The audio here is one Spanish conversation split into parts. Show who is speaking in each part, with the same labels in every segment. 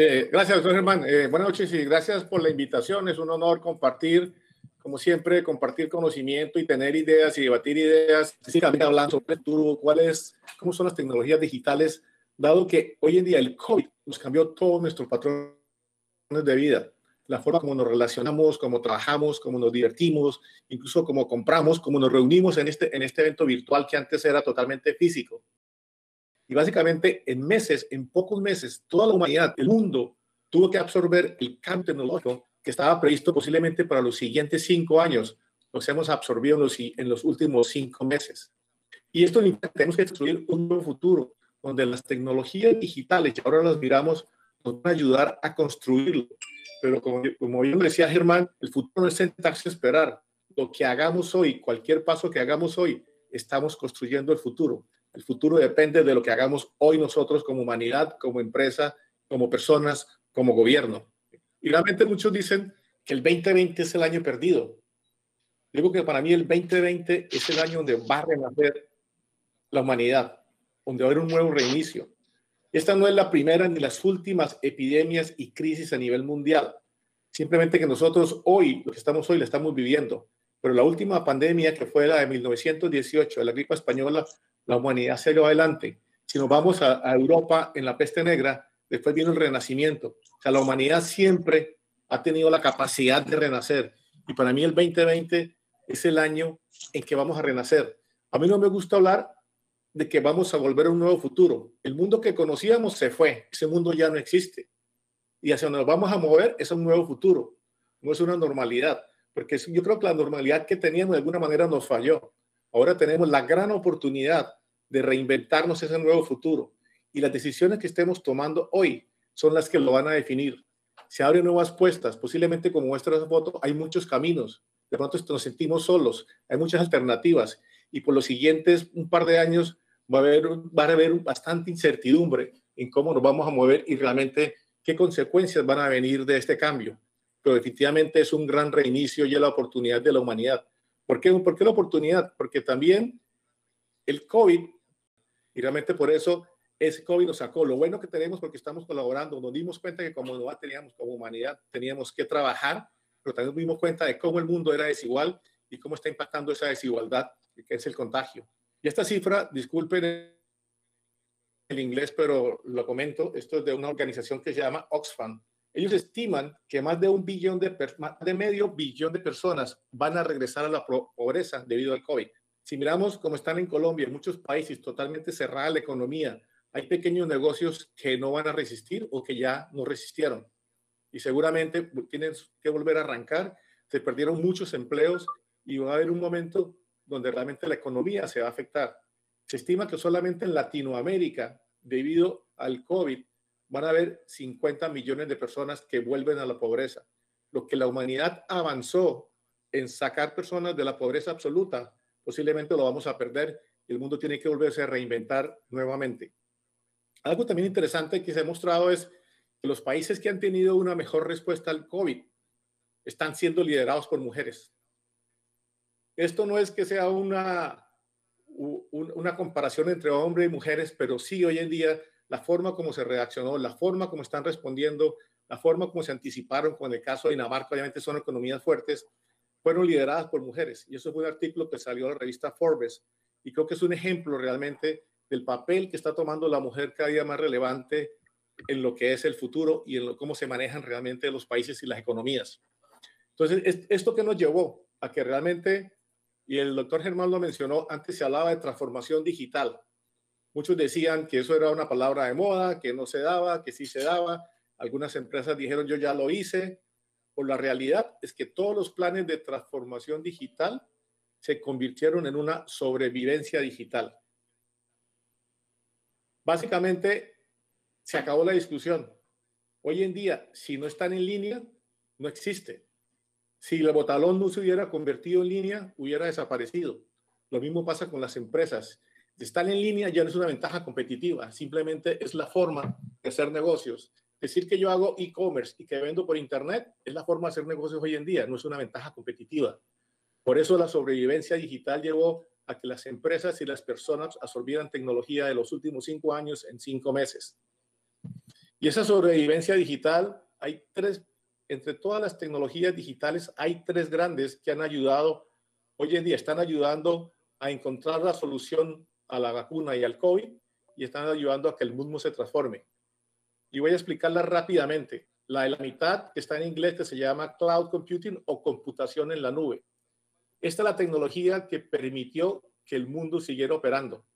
Speaker 1: Eh, gracias, doctor Germán. Eh, buenas noches y gracias por la invitación. Es un honor compartir, como siempre, compartir conocimiento y tener ideas y debatir ideas, específicamente hablando sobre el futuro, cuáles, cómo son las tecnologías digitales, dado que hoy en día el COVID nos cambió todos nuestros patrones de vida, la forma como nos relacionamos, cómo trabajamos, cómo nos divertimos, incluso cómo compramos, cómo nos reunimos en este, en este evento virtual que antes era totalmente físico. Y básicamente en meses, en pocos meses, toda la humanidad, el mundo, tuvo que absorber el cambio tecnológico que estaba previsto posiblemente para los siguientes cinco años. Los hemos absorbido en los, últimos cinco meses. Y esto tenemos que construir un nuevo futuro, donde las tecnologías digitales, y ahora las miramos, nos van a ayudar a construirlo. Pero como, como bien decía Germán, el futuro no es sentarse a esperar. Lo que hagamos hoy, cualquier paso que hagamos hoy, estamos construyendo el futuro. El futuro depende de lo que hagamos hoy nosotros como humanidad, como empresa, como personas, como gobierno. Y realmente muchos dicen que el 2020 es el año perdido. Digo que para mí el 2020 es el año donde va a renacer la humanidad, donde va a haber un nuevo reinicio. Esta no es la primera ni las últimas epidemias y crisis a nivel mundial. Simplemente que nosotros hoy, lo que estamos hoy, la estamos viviendo. Pero la última pandemia, que fue la de 1918, la gripe española, la humanidad dio adelante. Si nos vamos a, Europa en la peste negra, después vino el renacimiento. O sea, la humanidad siempre ha tenido la capacidad de renacer. Y para mí el 2020 es el año en que vamos a renacer. A mí no me gusta hablar de que vamos a volver a un nuevo futuro. El mundo que conocíamos se fue, ese mundo ya no existe. Y hacia donde nos vamos a mover es un nuevo futuro, no es una normalidad, porque yo creo que la normalidad que teníamos de alguna manera nos falló. Ahora tenemos la gran oportunidad de reinventarnos ese nuevo futuro. Y las decisiones que estemos tomando hoy son las que lo van a definir. Se abren nuevas puestas, posiblemente como muestra foto, hay muchos caminos. De pronto nos sentimos solos, hay muchas alternativas. Y por los siguientes un par de años va a haber, va a haber bastante incertidumbre en cómo nos vamos a mover y realmente qué consecuencias van a venir de este cambio. Pero definitivamente es un gran reinicio y la oportunidad de la humanidad. ¿Por qué, ¿Por qué la oportunidad? Porque también el COVID y realmente por eso ese COVID nos sacó. Lo bueno que tenemos porque estamos colaborando, nos dimos cuenta que como humanidad teníamos, como humanidad teníamos que trabajar, pero también nos dimos cuenta de cómo el mundo era desigual y cómo está impactando esa desigualdad, que es el contagio. Y esta cifra, disculpen el inglés, pero lo comento, esto es de una organización que se llama Oxfam. Ellos estiman que más de un billón de, más de medio billón de personas van a regresar a la pobreza debido al COVID. Si miramos cómo están en Colombia, en muchos países totalmente cerrada la economía, hay pequeños negocios que no van a resistir o que ya no resistieron. Y seguramente tienen que volver a arrancar. Se perdieron muchos empleos y va a haber un momento donde realmente la economía se va a afectar. Se estima que solamente en Latinoamérica, debido al COVID, van a haber 50 millones de personas que vuelven a la pobreza. Lo que la humanidad avanzó en sacar personas de la pobreza absoluta posiblemente lo vamos a perder y el mundo tiene que volverse a reinventar nuevamente. Algo también interesante que se ha mostrado es que los países que han tenido una mejor respuesta al COVID están siendo liderados por mujeres. Esto no es que sea una, una comparación entre hombres y mujeres, pero sí hoy en día la forma como se reaccionó, la forma como están respondiendo, la forma como se anticiparon, con el caso de Dinamarca, obviamente son economías fuertes, fueron lideradas por mujeres. Y eso fue un artículo que salió en la revista Forbes. Y creo que es un ejemplo realmente del papel que está tomando la mujer cada día más relevante en lo que es el futuro y en cómo se manejan realmente los países y las economías. Entonces, esto que nos llevó a que realmente, y el doctor Germán lo mencionó, antes se hablaba de transformación digital. Muchos decían que eso era una palabra de moda, que no se daba, que sí se daba. Algunas empresas dijeron yo ya lo hice, o la realidad es que todos los planes de transformación digital se convirtieron en una sobrevivencia digital. Básicamente, se acabó la discusión. Hoy en día, si no están en línea, no existe. Si el botalón no se hubiera convertido en línea, hubiera desaparecido. Lo mismo pasa con las empresas. Están en línea ya no es una ventaja competitiva, simplemente es la forma de hacer negocios. Decir que yo hago e-commerce y que vendo por Internet es la forma de hacer negocios hoy en día, no es una ventaja competitiva. Por eso la sobrevivencia digital llevó a que las empresas y las personas absorbieran tecnología de los últimos cinco años en cinco meses. Y esa sobrevivencia digital, hay tres, entre todas las tecnologías digitales, hay tres grandes que han ayudado, hoy en día están ayudando a encontrar la solución a la vacuna y al COVID y están ayudando a que el mundo se transforme. Y voy a explicarla rápidamente. La de la mitad, está en inglés, que se llama Cloud Computing o computación en la nube. Esta es la tecnología que permitió que el mundo siguiera operando.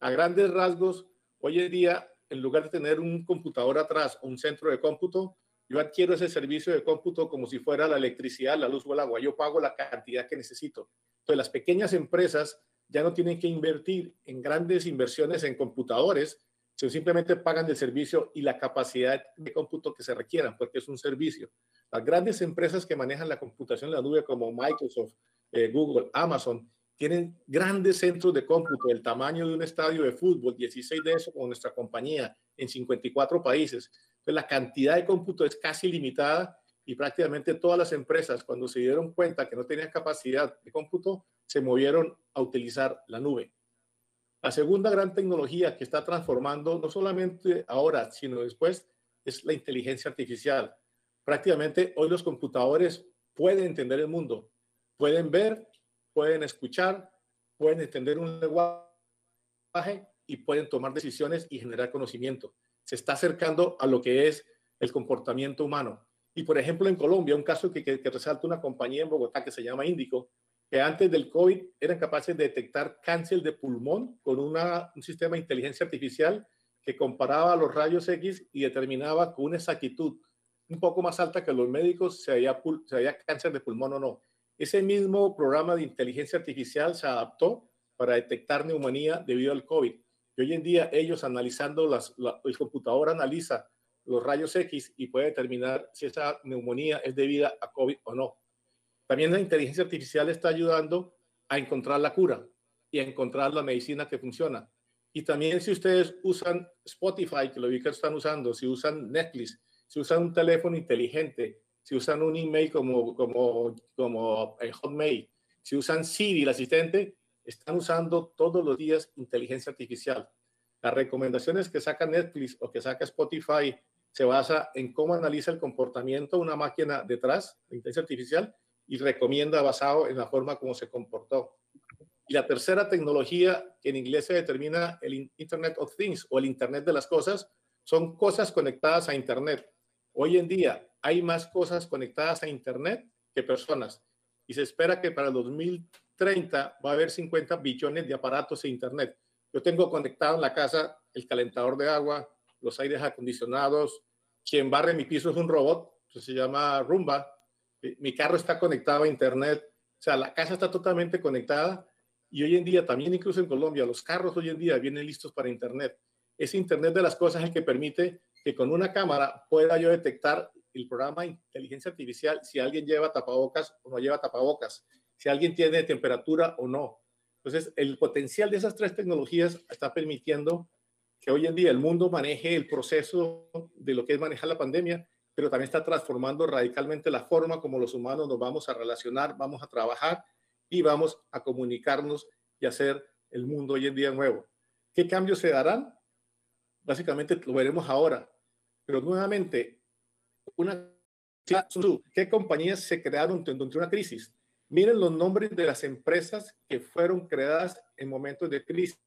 Speaker 1: A grandes rasgos, hoy en día, en lugar de tener un computador atrás o un centro de cómputo, yo adquiero ese servicio de cómputo como si fuera la electricidad, la luz o el agua. Yo pago la cantidad que necesito. Entonces, las pequeñas empresas ya no tienen que invertir en grandes inversiones en computadores, sino simplemente pagan el servicio y la capacidad de cómputo que se requieran, porque es un servicio. Las grandes empresas que manejan la computación en la nube, como Microsoft, eh, Google, Amazon, tienen grandes centros de cómputo del tamaño de un estadio de fútbol, 16 de eso con nuestra compañía en 54 países. Entonces, la cantidad de cómputo es casi limitada y prácticamente todas las empresas, cuando se dieron cuenta que no tenían capacidad de cómputo, se movieron a utilizar la nube. La segunda gran tecnología que está transformando, no solamente ahora, sino después, es la inteligencia artificial. Prácticamente hoy los computadores pueden entender el mundo, pueden ver, pueden escuchar, pueden entender un lenguaje y pueden tomar decisiones y generar conocimiento. Se está acercando a lo que es el comportamiento humano. Y por ejemplo, en Colombia, un caso que, que, resalta una compañía en Bogotá que se llama Índico, que antes del COVID eran capaces de detectar cáncer de pulmón con una, un sistema de inteligencia artificial que comparaba los rayos X y determinaba con una exactitud un poco más alta que los médicos si había, si había cáncer de pulmón o no. Ese mismo programa de inteligencia artificial se adaptó para detectar neumonía debido al COVID. Y hoy en día ellos analizando, las, el computador analiza los rayos X y puede determinar si esa neumonía es debida a COVID o no. También la inteligencia artificial está ayudando a encontrar la cura y a encontrar la medicina que funciona. Y también si ustedes usan Spotify, que lo vi que están usando, si usan Netflix, si usan un teléfono inteligente, si usan un email como, como, como el Hotmail, si usan Siri, el asistente, están usando todos los días inteligencia artificial. Las recomendaciones que saca Netflix o que saca Spotify se basa en cómo analiza el comportamiento de una máquina detrás de inteligencia artificial y recomienda basado en la forma como se comportó. Y la tercera tecnología, que en inglés se determina el Internet of Things o el Internet de las cosas, son cosas conectadas a Internet. Hoy en día hay más cosas conectadas a Internet que personas. Y se espera que para el 2030 va a haber 50 billones de aparatos en Internet. Yo tengo conectado en la casa el calentador de agua, los aires acondicionados. Quien barre mi piso es un robot, se llama Rumba mi carro está conectado a Internet, o sea, la casa está totalmente conectada y hoy en día, también incluso en Colombia, los carros hoy en día vienen listos para Internet. Ese Internet de las cosas es el que permite que con una cámara pueda yo detectar el programa de inteligencia artificial si alguien lleva tapabocas o no lleva tapabocas, si alguien tiene temperatura o no. Entonces, el potencial de esas tres tecnologías está permitiendo que hoy en día el mundo maneje el proceso de lo que es manejar la pandemia pero también está transformando radicalmente la forma como los humanos nos vamos a relacionar, vamos a trabajar y vamos a comunicarnos y hacer el mundo hoy en día nuevo. ¿Qué cambios se darán? Básicamente lo veremos ahora, pero nuevamente, una, ¿qué compañías se crearon durante una crisis? Miren los nombres de las empresas que fueron creadas en momentos de crisis.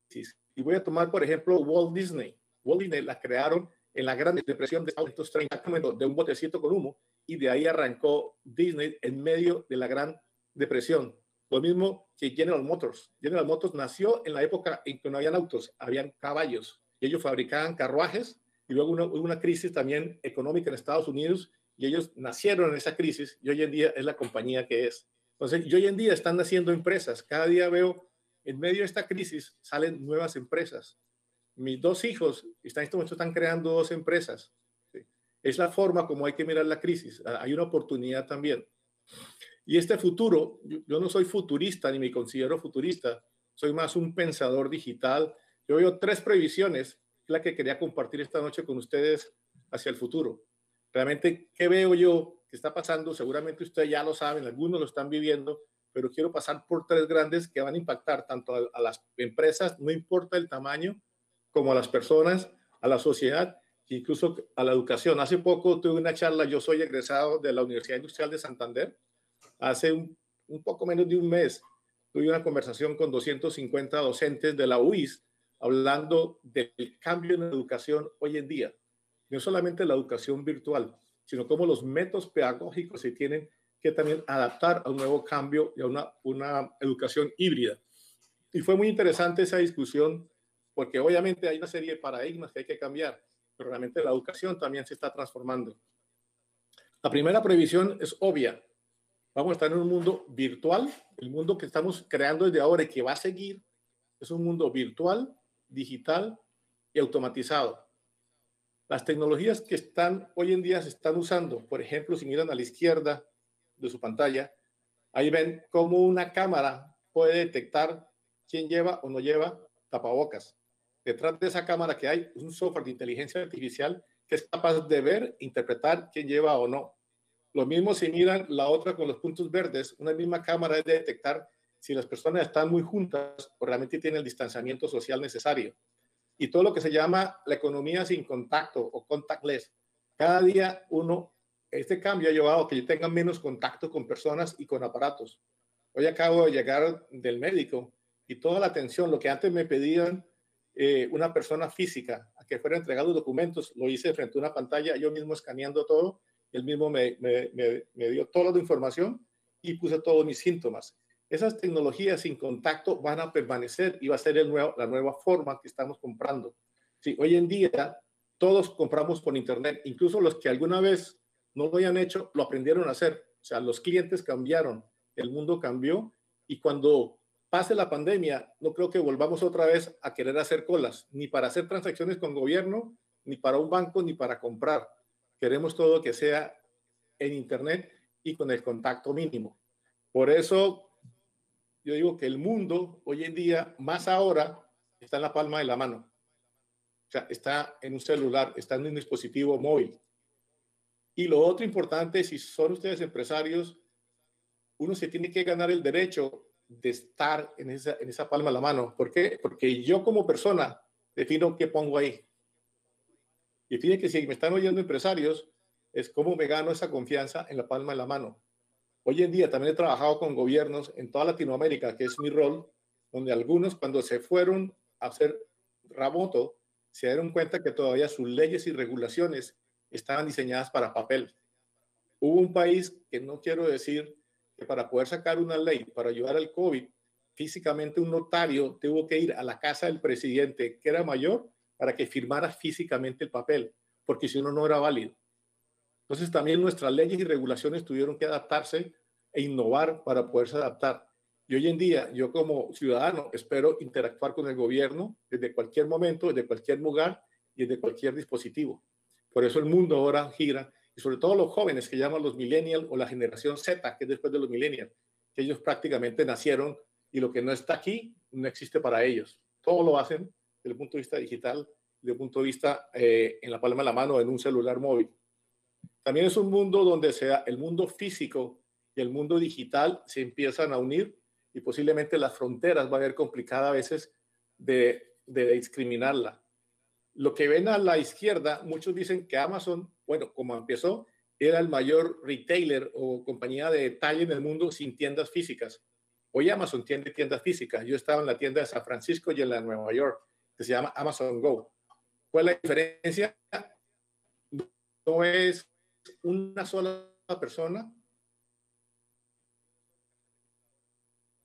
Speaker 1: Y voy a tomar, por ejemplo, Walt Disney. Walt Disney la crearon en la Gran Depresión de Estados Unidos de un botecito con humo y de ahí arrancó Disney en medio de la Gran Depresión. Lo mismo que General Motors. General Motors nació en la época en que no habían autos, habían caballos y ellos fabricaban carruajes y luego hubo una crisis también económica en Estados Unidos y ellos nacieron en esa crisis y hoy en día es la compañía que es. Entonces, y hoy en día están naciendo empresas. Cada día veo, en medio de esta crisis, salen nuevas empresas mis dos hijos están, en este momento están creando dos empresas. Es la forma como hay que mirar la crisis. Ah, hay una oportunidad también. Y este futuro, yo, no soy futurista ni me considero futurista, soy más un pensador digital. Yo veo tres previsiones, la que quería compartir esta noche con ustedes hacia el futuro. Realmente, ¿qué veo yo que está pasando? Seguramente ustedes ya lo saben, algunos lo están viviendo, pero quiero pasar por tres grandes que van a impactar tanto a las empresas, no importa el tamaño, como a las personas, a la sociedad incluso a la educación. Hace poco tuve una charla, yo soy egresado de la Universidad Industrial de Santander, hace un, un poco menos de un mes tuve una conversación con 250 docentes de la UIS hablando del cambio en la educación hoy en día. No solamente la educación virtual, sino cómo los métodos pedagógicos se tienen que también adaptar a un nuevo cambio y a una, una educación híbrida. Y fue muy interesante esa discusión porque obviamente hay una serie de paradigmas que hay que cambiar, pero realmente la educación también se está transformando. La primera previsión es obvia. Vamos a estar en un mundo virtual, el mundo que estamos creando desde ahora y que va a seguir, es un mundo virtual, digital y automatizado. Las tecnologías que están hoy en día se están usando, por ejemplo, si miran a la izquierda de su pantalla, ahí ven cómo una cámara puede detectar quién lleva o no lleva tapabocas. Detrás de esa cámara que hay un software de inteligencia artificial que es capaz de ver, interpretar quién lleva o no. Lo mismo si miran la otra con los puntos verdes, una misma cámara es de detectar si las personas están muy juntas o realmente tienen el distanciamiento social necesario. Y todo lo que se llama la economía sin contacto o contactless. Cada día uno, este cambio ha llevado a que yo tenga menos contacto con personas y con aparatos. Hoy acabo de llegar del médico y toda la atención, lo que antes me pedían eh, una persona física a que fuera entregado documentos, lo hice frente a una pantalla, yo mismo escaneando todo, él mismo me, me, me, dio toda la información y puse todos mis síntomas. Esas tecnologías sin contacto van a permanecer y va a ser el nuevo, la nueva forma que estamos comprando. Sí, hoy en día todos compramos por Internet, incluso los que alguna vez no lo hayan hecho, lo aprendieron a hacer. O sea, los clientes cambiaron, el mundo cambió y cuando pase la pandemia, no creo que volvamos otra vez a querer hacer colas, ni para hacer transacciones con gobierno, ni para un banco, ni para comprar. Queremos todo que sea en Internet y con el contacto mínimo. Por eso yo digo que el mundo hoy en día, más ahora, está en la palma de la mano. O sea, está en un celular, está en un dispositivo móvil. Y lo otro importante, si son ustedes empresarios, uno se tiene que ganar el derecho de estar en esa, en esa palma de la mano. ¿Por qué? Porque yo como persona defino qué pongo ahí. Y tiene que si me están oyendo empresarios, es cómo me gano esa confianza en la palma de la mano. Hoy en día también he trabajado con gobiernos en toda Latinoamérica, que es mi rol, donde algunos cuando se fueron a hacer remoto, se dieron cuenta que todavía sus leyes y regulaciones estaban diseñadas para papel. Hubo un país que no quiero decir para poder sacar una ley para ayudar al COVID, físicamente un notario tuvo que ir a la casa del presidente, que era mayor, para que firmara físicamente el papel, porque si no, no era válido. Entonces también nuestras leyes y regulaciones tuvieron que adaptarse e innovar para poderse adaptar. Y hoy en día, yo como ciudadano espero interactuar con el gobierno desde cualquier momento, desde cualquier lugar y desde cualquier dispositivo. Por eso el mundo ahora gira y sobre todo los jóvenes que llaman los millennials o la generación Z, que es después de los millennials, que ellos prácticamente nacieron y lo que no está aquí no existe para ellos. Todo lo hacen desde el punto de vista digital, desde el punto de vista eh, en la palma de la mano, en un celular móvil. También es un mundo donde sea el mundo físico y el mundo digital se empiezan a unir y posiblemente las fronteras va a ser complicada a veces de discriminarla. Lo que ven a la izquierda, muchos dicen que Amazon bueno, como empezó, era el mayor retailer o compañía de detalle en el mundo sin tiendas físicas. Hoy Amazon tiene tiendas físicas. Yo estaba en la tienda de San Francisco y en la de Nueva York, que se llama Amazon Go. ¿Cuál es la diferencia? No es una sola persona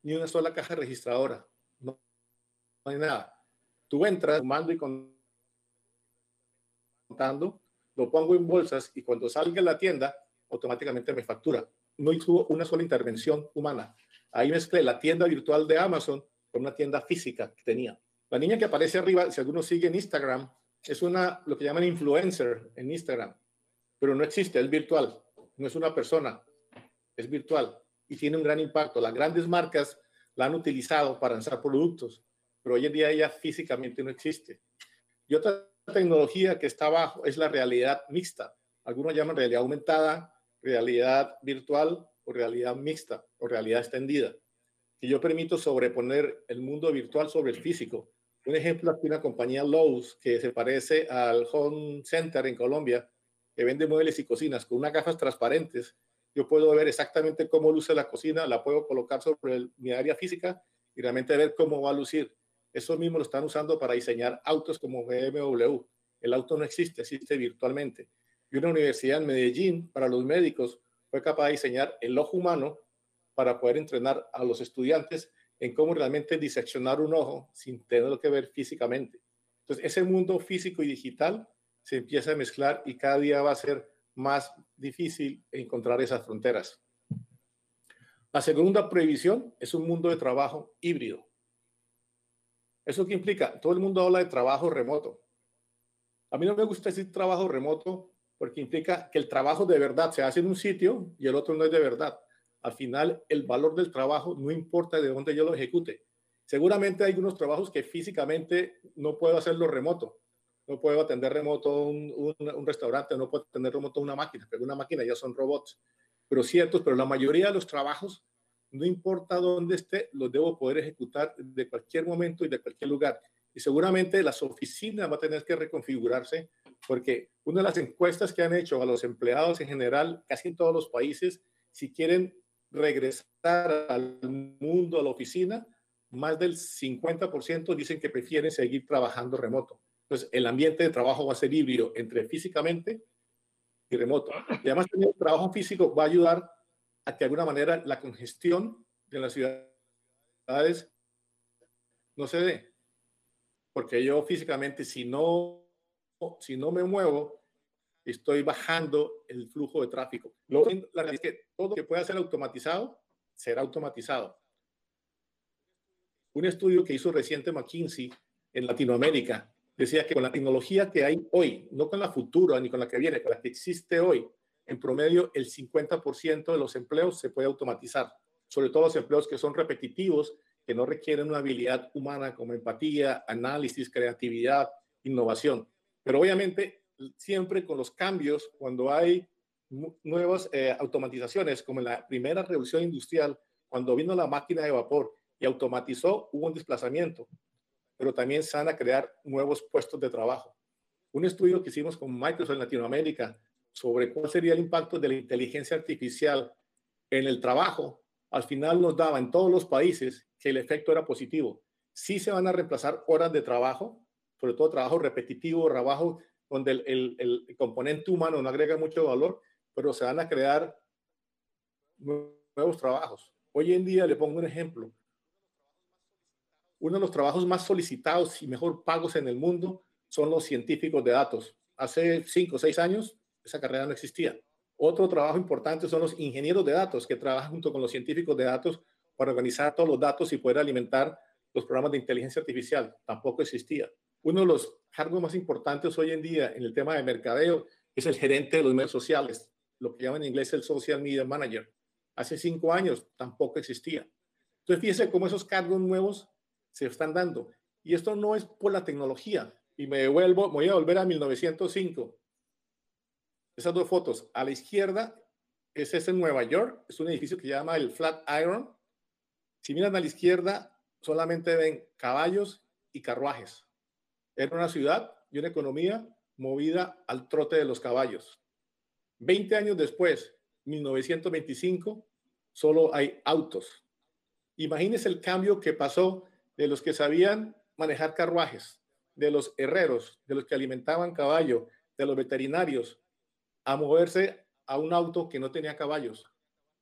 Speaker 1: ni una sola caja registradora. No, no hay nada. Tú entras, mando y contando lo pongo en bolsas y cuando salga a la tienda, automáticamente me factura. No hizo una sola intervención humana. Ahí mezclé la tienda virtual de Amazon con una tienda física que tenía. La niña que aparece arriba, si alguno sigue en Instagram, es una, lo que llaman influencer en Instagram, pero no existe, es virtual, no es una persona, es virtual y tiene un gran impacto. Las grandes marcas la han utilizado para lanzar productos, pero hoy en día ella físicamente no existe. Y otra tecnología que está abajo es la realidad mixta. Algunos llaman realidad aumentada, realidad virtual o realidad mixta o realidad extendida. Que yo permito sobreponer el mundo virtual sobre el físico. Un ejemplo aquí, una compañía Lowe's que se parece al Home Center en Colombia, que vende muebles y cocinas con unas gafas transparentes. Yo puedo ver exactamente cómo luce la cocina, la puedo colocar sobre mi área física y realmente ver cómo va a lucir. Eso mismo lo están usando para diseñar autos como BMW. El auto no existe, existe virtualmente. Y una universidad en Medellín, para los médicos, fue capaz de diseñar el ojo humano para poder entrenar a los estudiantes en cómo realmente diseccionar un ojo sin tenerlo que ver físicamente. Entonces, ese mundo físico y digital se empieza a mezclar y cada día va a ser más difícil encontrar esas fronteras. La segunda prohibición es un mundo de trabajo híbrido. ¿Eso qué implica? Todo el mundo habla de trabajo remoto. A mí no me gusta decir trabajo remoto porque implica que el trabajo de verdad se hace en un sitio y el otro no es de verdad al final el valor del trabajo no importa de dónde yo lo ejecute. Seguramente hay unos trabajos que físicamente no puedo hacerlo remoto. No puedo atender remoto un, un, restaurante, no puedo atender remoto una máquina, pero una máquina ya son robots. Pero ciertos, pero la mayoría de los trabajos, no importa dónde esté, los debo poder ejecutar de cualquier momento y de cualquier lugar. Y seguramente las oficinas van a tener que reconfigurarse porque una de las encuestas que han hecho a los empleados en general, casi en todos los países, si quieren regresar al mundo, a la oficina, más del 50% dicen que prefieren seguir trabajando remoto. Entonces, el ambiente de trabajo va a ser híbrido entre físicamente y remoto. Y además, el trabajo físico va a ayudar a que de alguna manera la congestión de las ciudades no se dé. Porque yo físicamente, si no, si no me muevo, estoy bajando el flujo de tráfico. la realidad es que todo lo que pueda ser automatizado será automatizado. Un estudio que hizo reciente McKinsey en Latinoamérica decía que con la tecnología que hay hoy, no con la futura ni con la que viene, con la que existe hoy, en promedio el 50% de los empleos se puede automatizar, sobre todo los empleos que son repetitivos, que no requieren una habilidad humana como empatía, análisis, creatividad, innovación. Pero obviamente siempre con los cambios, cuando hay nuevas eh, automatizaciones, como en la primera revolución industrial, cuando vino la máquina de vapor y automatizó, hubo un desplazamiento, pero también se van a crear nuevos puestos de trabajo. Un estudio que hicimos con Microsoft en Latinoamérica sobre cuál sería el impacto de la inteligencia artificial en el trabajo, al final nos daba en todos los países que el efecto era positivo. Sí se van a reemplazar horas de trabajo, sobre todo trabajo repetitivo, trabajo donde el, el, componente humano no agrega mucho valor, pero se van a crear nuevos trabajos. Hoy en día, le pongo un ejemplo, uno de los trabajos más solicitados y mejor pagos en el mundo son los científicos de datos. Hace cinco o seis años esa carrera no existía. Otro trabajo importante son los ingenieros de datos que trabajan junto con los científicos de datos para organizar todos los datos y poder alimentar los programas de inteligencia artificial. Tampoco existía. Uno de los cargos más importantes hoy en día en el tema de mercadeo es el gerente de los medios sociales, lo que llaman en inglés el social media manager. Hace cinco años tampoco existía. Entonces, fíjense cómo esos cargos nuevos se están dando. Y esto no es por la tecnología. Y me vuelvo, voy a volver a 1905. Esas dos fotos. A la izquierda, ese es en Nueva York. Es un edificio que se llama el Flatiron. Si miran a la izquierda, solamente ven caballos y carruajes. Era una ciudad y una economía movida al trote de los caballos. Veinte años después, 1925, solo hay autos. Imagínense el cambio que pasó de los que sabían manejar carruajes, de los herreros, de los que alimentaban caballo, de los veterinarios, a moverse a un auto que no tenía caballos.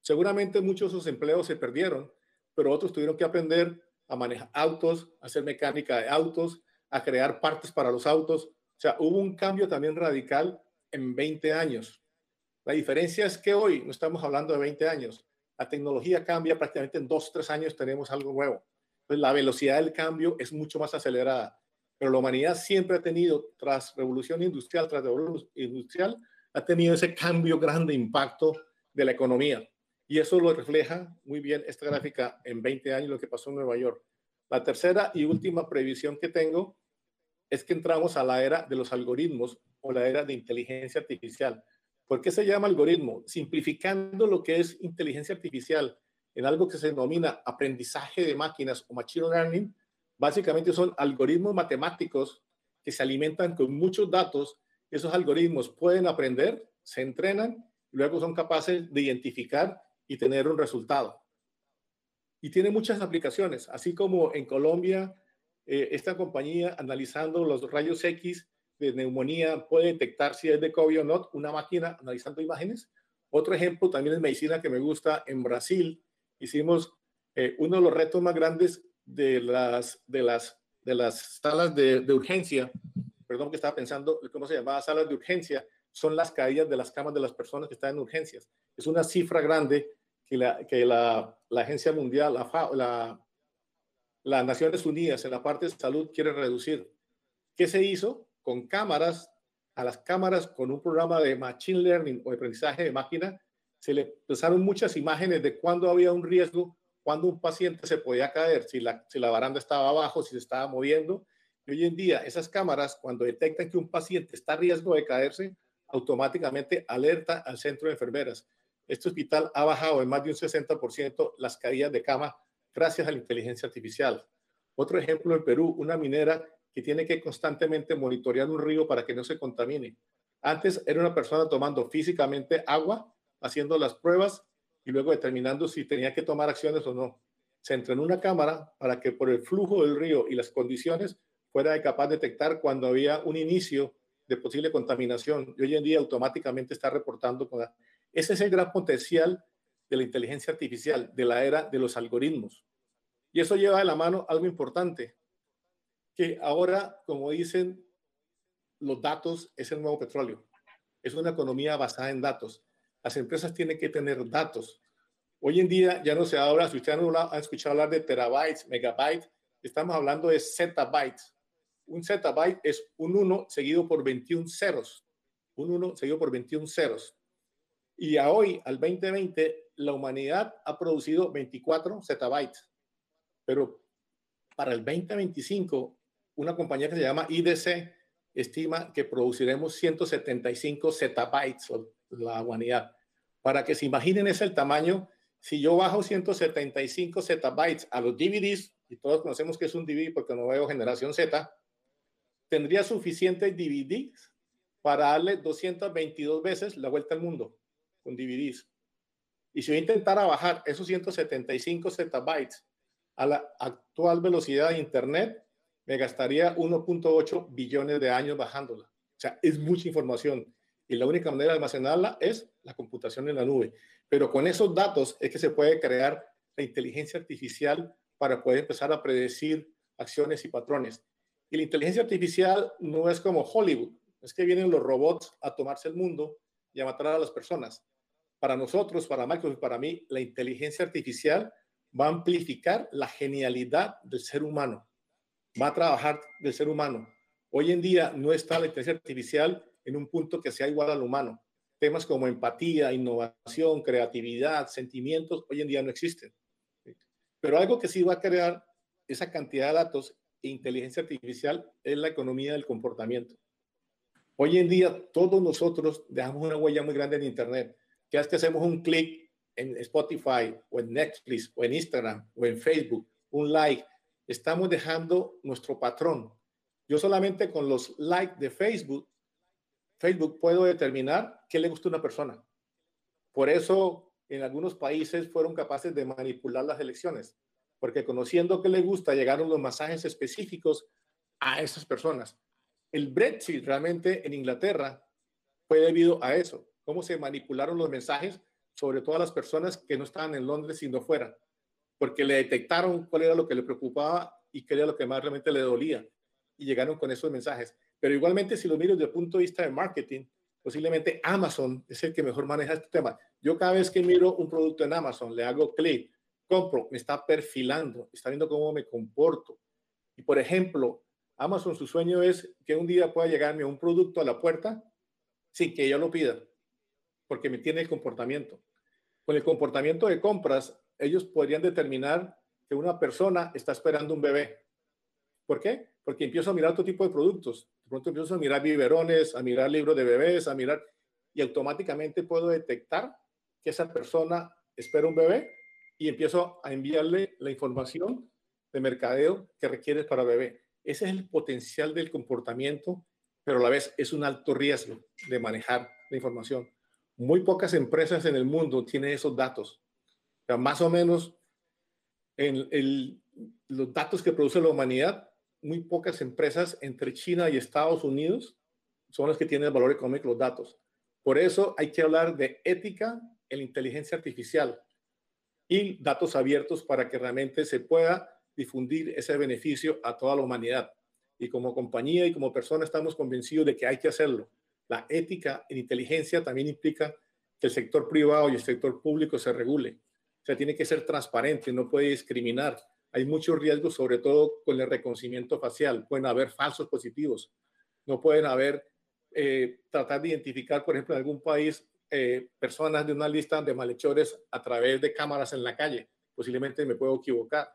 Speaker 1: Seguramente muchos de sus empleos se perdieron, pero otros tuvieron que aprender a manejar autos, a hacer mecánica de autos, a crear partes para los autos. O sea, hubo un cambio también radical en 20 años. La diferencia es que hoy no estamos hablando de 20 años. La tecnología cambia prácticamente en dos, tres años tenemos algo nuevo. La velocidad del cambio es mucho más acelerada. Pero la humanidad siempre ha tenido, tras revolución industrial, tras revolución industrial, ha tenido ese cambio grande impacto de la economía. Y eso lo refleja muy bien esta gráfica en 20 años, lo que pasó en Nueva York. La tercera y última previsión que tengo es que entramos a la era de los algoritmos o la era de inteligencia artificial. ¿Por qué se llama algoritmo? Simplificando lo que es inteligencia artificial en algo que se denomina aprendizaje de máquinas o machine learning, Básicamente son algoritmos matemáticos que se alimentan con muchos datos. Esos algoritmos pueden aprender, se entrenan luego son capaces de identificar y tener un resultado. Y tiene muchas aplicaciones, así como en Colombia, eh, esta compañía analizando los rayos X de neumonía puede detectar si es de COVID o no, una máquina analizando imágenes. Otro ejemplo también es medicina que me gusta en Brasil. Hicimos eh, uno de los retos más grandes de las, de las, de las salas de, urgencia, perdón que estaba pensando, ¿cómo se llamaba? Salas de urgencia, son las caídas de las camas de las personas que están en urgencias. Es una cifra grande que la, que la, Agencia Mundial, la, la, las Naciones Unidas en la parte de salud quiere reducir. ¿Qué se hizo? Con cámaras, a las cámaras con un programa de Machine Learning o de aprendizaje de máquina, se le pasaron muchas imágenes de cuándo había un riesgo cuando un paciente se podía caer, si la, si la baranda estaba abajo, si se estaba moviendo. Y hoy en día, esas cámaras, cuando detectan que un paciente está a riesgo de caerse, automáticamente alerta al centro de enfermeras. Este hospital ha bajado en más de un 60% las caídas de cama gracias a la inteligencia artificial. Otro ejemplo en Perú, una minera que tiene que constantemente monitorear un río para que no se contamine. Antes era una persona tomando físicamente agua, haciendo las pruebas y luego determinando si tenía que tomar acciones o no. Se entró en una cámara para que por el flujo del río y las condiciones fuera capaz de detectar cuando había un inicio de posible contaminación y hoy en día automáticamente está reportando. Con Ese es el gran potencial de la inteligencia artificial, de la era de los algoritmos. Y eso lleva de la mano algo importante, que ahora, como dicen, los datos es el nuevo petróleo. Es una economía basada en datos. Las empresas tienen que tener datos. Hoy en día ya no se habla, si usted no ha escuchado hablar de terabytes, megabytes, estamos hablando de zettabytes. Un zettabyte es un 1 seguido por 21 ceros. Un 1 seguido por 21 ceros. Y a hoy, al 2020, la humanidad ha producido 24 zettabytes. Pero para el 2025, una compañía que se llama IDC estima que produciremos 175 zettabytes, la humanidad. Para que se imaginen ese el tamaño, si yo bajo 175 zettabytes a los DVDs, y todos conocemos que es un DVD porque no veo generación Z, tendría suficientes DVDs para darle 222 veces la vuelta al mundo con DVDs. Y si yo intentara bajar esos 175 zettabytes a la actual velocidad de Internet, me gastaría 1.8 billones de años bajándola. O sea, es mucha información y la única manera de almacenarla es la computación en la nube. Pero con esos datos es que se puede crear la inteligencia artificial para poder empezar a predecir acciones y patrones. Y la inteligencia artificial no es como Hollywood, es que vienen los robots a tomarse el mundo y a matar a las personas. Para nosotros, para Microsoft y para mí, la inteligencia artificial va a amplificar la genialidad del ser humano, va a trabajar del ser humano. Hoy en día no está la inteligencia artificial en un punto que sea igual al humano. Temas como empatía, innovación, creatividad, sentimientos, hoy en día no existen. Pero algo que sí va a crear esa cantidad de datos inteligencia artificial es la economía del comportamiento. Hoy en día todos nosotros dejamos una huella muy grande en Internet. Que es que hacemos un clic en Spotify o en Netflix o en Instagram o en Facebook, un like, estamos dejando nuestro patrón. Yo solamente con los likes de Facebook Facebook puedo determinar qué le gusta a una persona. Por eso en algunos países fueron capaces de manipular las elecciones, porque conociendo qué le gusta llegaron los mensajes específicos a esas personas. El Brexit realmente en Inglaterra fue debido a eso, cómo se manipularon los mensajes sobre todas las personas que no estaban en Londres sino fuera, porque le detectaron cuál era lo que le preocupaba y qué era lo que más realmente le dolía y llegaron con esos mensajes. Pero igualmente, si lo miro desde el punto de vista de marketing, posiblemente Amazon es el que mejor maneja este tema. Yo cada vez que miro un producto en Amazon, le hago clic, compro, me está perfilando, está viendo cómo me comporto. Y por ejemplo, Amazon, su sueño es que un día pueda llegarme un producto a la puerta sin que yo lo pida, porque me tiene el comportamiento. Con el comportamiento de compras, ellos podrían determinar que una persona está esperando un bebé. ¿Por qué? Porque empiezo a mirar otro tipo de productos. De pronto empiezo a mirar biberones, a mirar libros de bebés, a mirar y automáticamente puedo detectar que esa persona espera un bebé y empiezo a enviarle la información de mercadeo que requieres para bebé. Ese es el potencial del comportamiento, pero a la vez es un alto riesgo de manejar la información. Muy pocas empresas en el mundo tienen esos datos. Más o menos en los datos que produce la humanidad, muy pocas empresas entre China y Estados Unidos son las que tienen el valor económico los datos. Por eso hay que hablar de ética en la inteligencia artificial y datos abiertos para que realmente se pueda difundir ese beneficio a toda la humanidad. Y como compañía y como persona estamos convencidos de que hay que hacerlo. La ética en inteligencia también implica que el sector privado y el sector público se regule. O sea, tiene que ser transparente, no puede discriminar. Hay muchos riesgos, sobre todo con el reconocimiento facial. Pueden haber falsos positivos. No pueden haber, eh, tratar de identificar, por ejemplo, en algún país, eh, personas de una lista de malhechores a través de cámaras en la calle. Posiblemente me puedo equivocar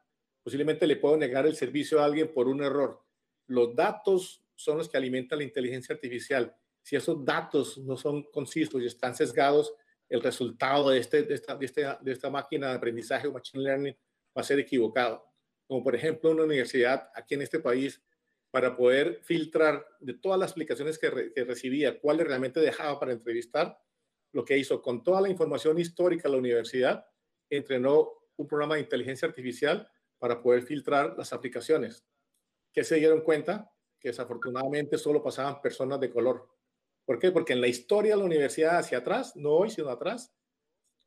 Speaker 1: posiblemente le puedo negar el servicio a alguien por un error. Los datos son los que alimentan la inteligencia artificial. Si esos datos no son concisos y están sesgados, el resultado de, este, de, esta, de, esta, de esta máquina de aprendizaje o machine learning va a ser equivocado. Como por ejemplo una universidad aquí en este país, para poder filtrar de todas las explicaciones que, que recibía, cuáles realmente dejaba para entrevistar, lo que hizo con toda la información histórica de la universidad, entrenó un programa de inteligencia artificial para poder filtrar las aplicaciones. que se dieron cuenta? Que desafortunadamente solo pasaban personas de color. ¿Por qué? Porque en la historia de la universidad hacia atrás, no hoy, sino atrás,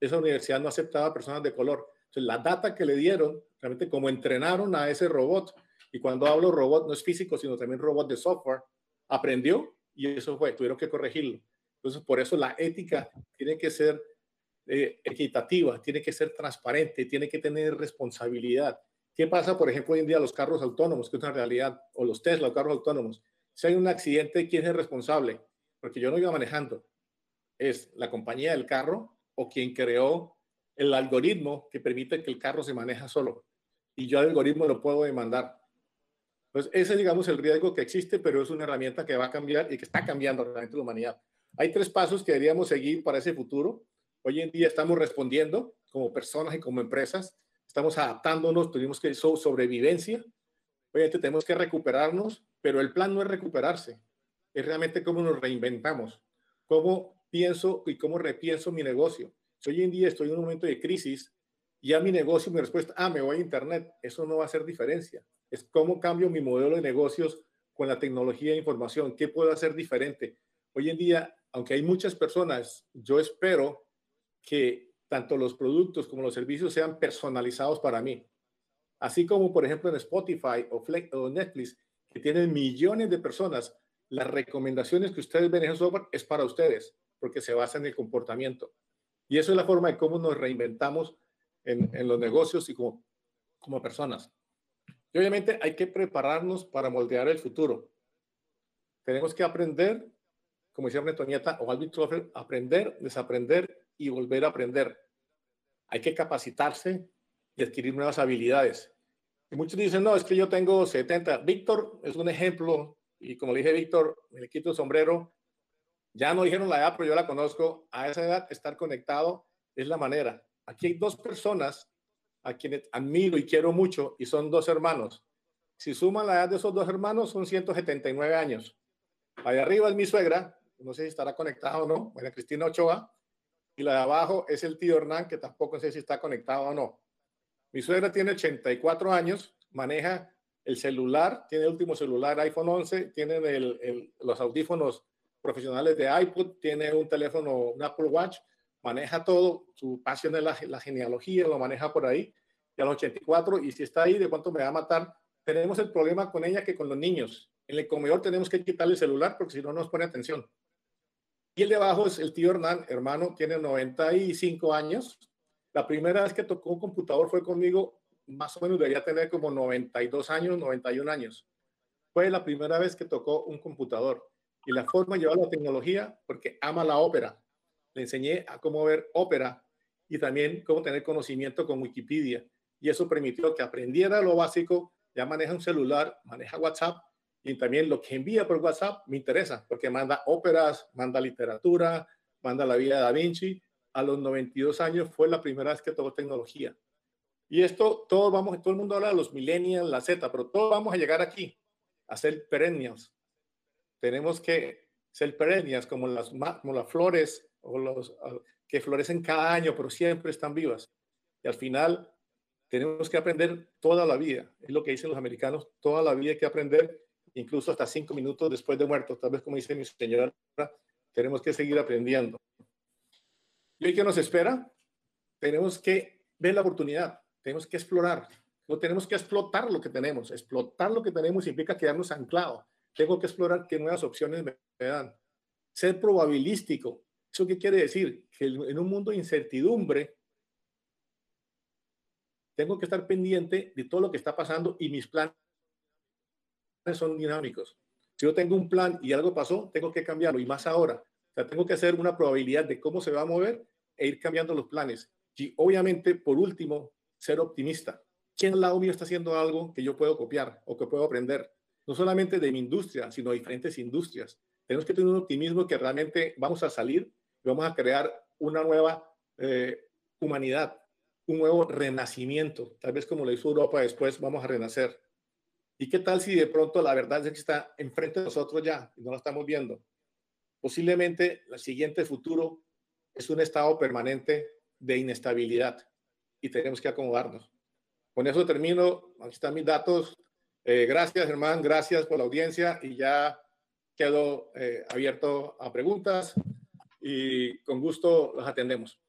Speaker 1: esa universidad no aceptaba personas de color. Entonces, la data que le dieron, realmente como entrenaron a ese robot, y cuando hablo robot no es físico, sino también robot de software, aprendió y eso fue, tuvieron que corregirlo. Entonces, por eso la ética tiene que ser eh, equitativa, tiene que ser transparente, tiene que tener responsabilidad. ¿Qué pasa, por ejemplo, hoy en día los carros autónomos, que es una realidad, o los Tesla, los carros autónomos? Si hay un accidente, ¿quién es el responsable? Porque yo no iba manejando. ¿Es la compañía del carro o quien creó el algoritmo que permite que el carro se maneja solo? Y yo al algoritmo lo puedo demandar. Pues ese, digamos, el riesgo que existe, pero es una herramienta que va a cambiar y que está cambiando realmente la humanidad. Hay tres pasos que deberíamos seguir para ese futuro. Hoy en día estamos respondiendo como personas y como empresas estamos adaptándonos, tuvimos que sobrevivencia, obviamente tenemos que recuperarnos, pero el plan no es recuperarse, es realmente cómo nos reinventamos, cómo pienso y cómo repienso mi negocio. Si hoy en día estoy en un momento de crisis, ya mi negocio, mi respuesta, ah, me voy a Internet, eso no va a hacer diferencia. Es cómo cambio mi modelo de negocios con la tecnología de información, qué puedo hacer diferente. Hoy en día, aunque hay muchas personas, yo espero que tanto los productos como los servicios sean personalizados para mí. Así como, por ejemplo, en Spotify o, Netflix, que tienen millones de personas, las recomendaciones que ustedes ven en software es para ustedes, porque se basa en el comportamiento. Y eso es la forma de cómo nos reinventamos en, en los negocios y como, como personas. Y obviamente hay que prepararnos para moldear el futuro. Tenemos que aprender, como decía Antonieta o Alvin Toffler, aprender, desaprender y volver a aprender. Hay que capacitarse y adquirir nuevas habilidades. Y muchos dicen, no, es que yo tengo 70. Víctor es un ejemplo, y como dije, Víctor, me le quito el sombrero. Ya no dijeron la edad, pero yo la conozco. A esa edad, estar conectado es la manera. Aquí hay dos personas a quienes admiro y quiero mucho, y son dos hermanos. Si suman la edad de esos dos hermanos, son 179 años. Allá arriba es mi suegra, no sé si estará conectado o no, Buena Cristina Ochoa, y la de abajo es el tío Hernán, que tampoco sé si está conectado o no. Mi suegra tiene 84 años, maneja el celular, tiene el último celular iPhone 11, tiene los audífonos profesionales de iPod, tiene un teléfono, un Apple Watch, maneja todo, su pasión es la, la genealogía, lo maneja por ahí, y a los 84, y si está ahí, ¿de cuánto me va a matar? Tenemos el problema con ella que con los niños. En el comedor tenemos que quitarle el celular porque si no nos pone atención. Y el de abajo es el tío Hernán, hermano, tiene 95 años. La primera vez que tocó un computador fue conmigo, más o menos debería tener como 92 años, 91 años. Fue la primera vez que tocó un computador. Y la forma de llevar la tecnología, porque ama la ópera. Le enseñé a cómo ver ópera y también cómo tener conocimiento con Wikipedia. Y eso permitió que aprendiera lo básico, ya maneja un celular, maneja WhatsApp y también lo que envía por WhatsApp me interesa, porque manda óperas, manda literatura, manda la vida de Da Vinci. A los 92 años fue la primera vez que tocó tecnología. Y esto, todos vamos, todo el mundo habla de los millennials, la Z, pero todos vamos a llegar aquí a ser perennials. Tenemos que ser perennials como las, como las flores o los, que florecen cada año, pero siempre están vivas. Y al final tenemos que aprender toda la vida. Es lo que dicen los americanos, toda la vida hay que aprender, incluso hasta cinco minutos después de muerto. Tal vez como dice mi señora, tenemos que seguir aprendiendo. ¿Y hoy qué nos espera? Tenemos que ver la oportunidad, tenemos que explorar, no tenemos que explotar lo que tenemos. Explotar lo que tenemos implica quedarnos anclados. Tengo que explorar qué nuevas opciones me, dan. Ser probabilístico. ¿Eso qué quiere decir? Que en un mundo de incertidumbre, tengo que estar pendiente de todo lo que está pasando y mis planes son dinámicos. Si yo tengo un plan y algo pasó, tengo que cambiarlo y más ahora. O sea, tengo que hacer una probabilidad de cómo se va a mover e ir cambiando los planes. Y obviamente, por último, ser optimista. ¿Quién al lado mío está haciendo algo que yo puedo copiar o que puedo aprender? No solamente de mi industria, sino de diferentes industrias. Tenemos que tener un optimismo que realmente vamos a salir y vamos a crear una nueva eh, humanidad, un nuevo renacimiento. Tal vez como lo hizo Europa después, vamos a renacer. ¿Y qué tal si de pronto la verdad es que está enfrente de nosotros ya y no la estamos viendo? Posiblemente el siguiente futuro es un estado permanente de inestabilidad y tenemos que acomodarnos. Con eso termino. Aquí están mis datos. Eh, gracias, Germán. Gracias por la audiencia y ya quedo eh, abierto a preguntas y con gusto los atendemos.